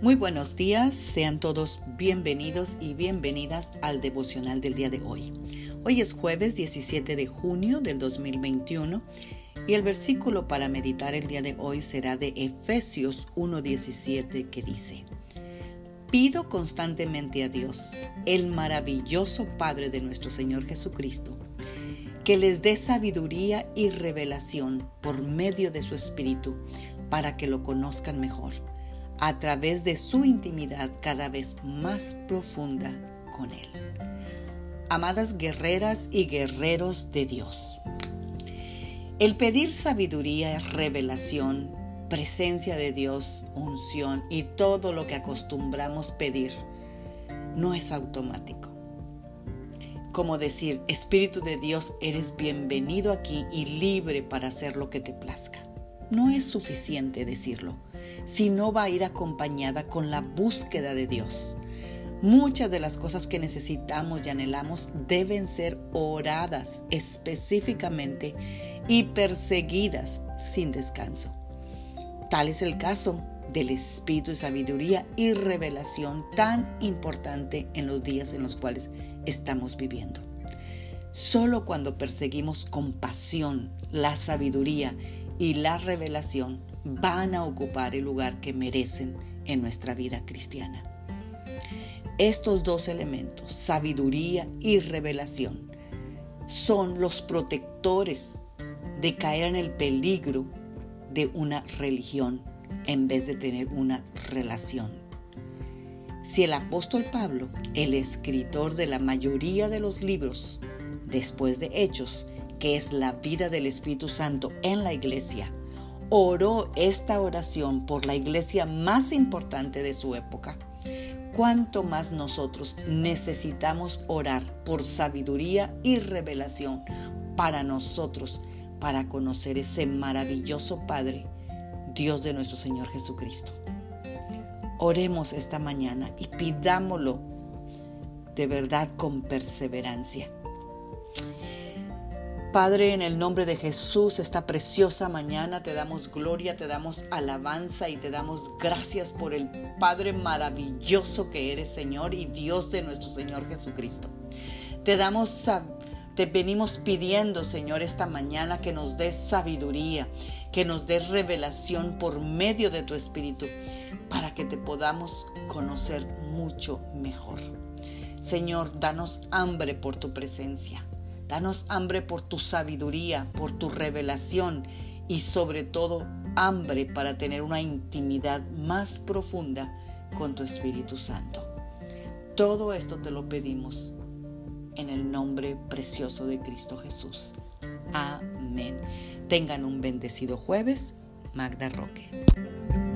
Muy buenos días, sean todos bienvenidos y bienvenidas al devocional del día de hoy. Hoy es jueves 17 de junio del 2021 y el versículo para meditar el día de hoy será de Efesios 1.17 que dice, Pido constantemente a Dios, el maravilloso Padre de nuestro Señor Jesucristo, que les dé sabiduría y revelación por medio de su Espíritu para que lo conozcan mejor a través de su intimidad cada vez más profunda con Él. Amadas guerreras y guerreros de Dios, el pedir sabiduría, revelación, presencia de Dios, unción y todo lo que acostumbramos pedir no es automático. Como decir, Espíritu de Dios, eres bienvenido aquí y libre para hacer lo que te plazca. No es suficiente decirlo si no va a ir acompañada con la búsqueda de Dios. Muchas de las cosas que necesitamos y anhelamos deben ser oradas específicamente y perseguidas sin descanso. Tal es el caso del espíritu de sabiduría y revelación tan importante en los días en los cuales estamos viviendo. Solo cuando perseguimos con pasión la sabiduría y la revelación van a ocupar el lugar que merecen en nuestra vida cristiana. Estos dos elementos, sabiduría y revelación, son los protectores de caer en el peligro de una religión en vez de tener una relación. Si el apóstol Pablo, el escritor de la mayoría de los libros, después de Hechos, que es la vida del Espíritu Santo en la iglesia, oró esta oración por la iglesia más importante de su época, cuánto más nosotros necesitamos orar por sabiduría y revelación para nosotros, para conocer ese maravilloso Padre, Dios de nuestro Señor Jesucristo. Oremos esta mañana y pidámoslo de verdad con perseverancia. Padre, en el nombre de Jesús, esta preciosa mañana te damos gloria, te damos alabanza y te damos gracias por el Padre maravilloso que eres, Señor, y Dios de nuestro Señor Jesucristo. Te damos te venimos pidiendo, Señor, esta mañana que nos des sabiduría, que nos des revelación por medio de tu Espíritu, para que te podamos conocer mucho mejor. Señor, danos hambre por tu presencia. Danos hambre por tu sabiduría, por tu revelación y sobre todo hambre para tener una intimidad más profunda con tu Espíritu Santo. Todo esto te lo pedimos en el nombre precioso de Cristo Jesús. Amén. Tengan un bendecido jueves. Magda Roque.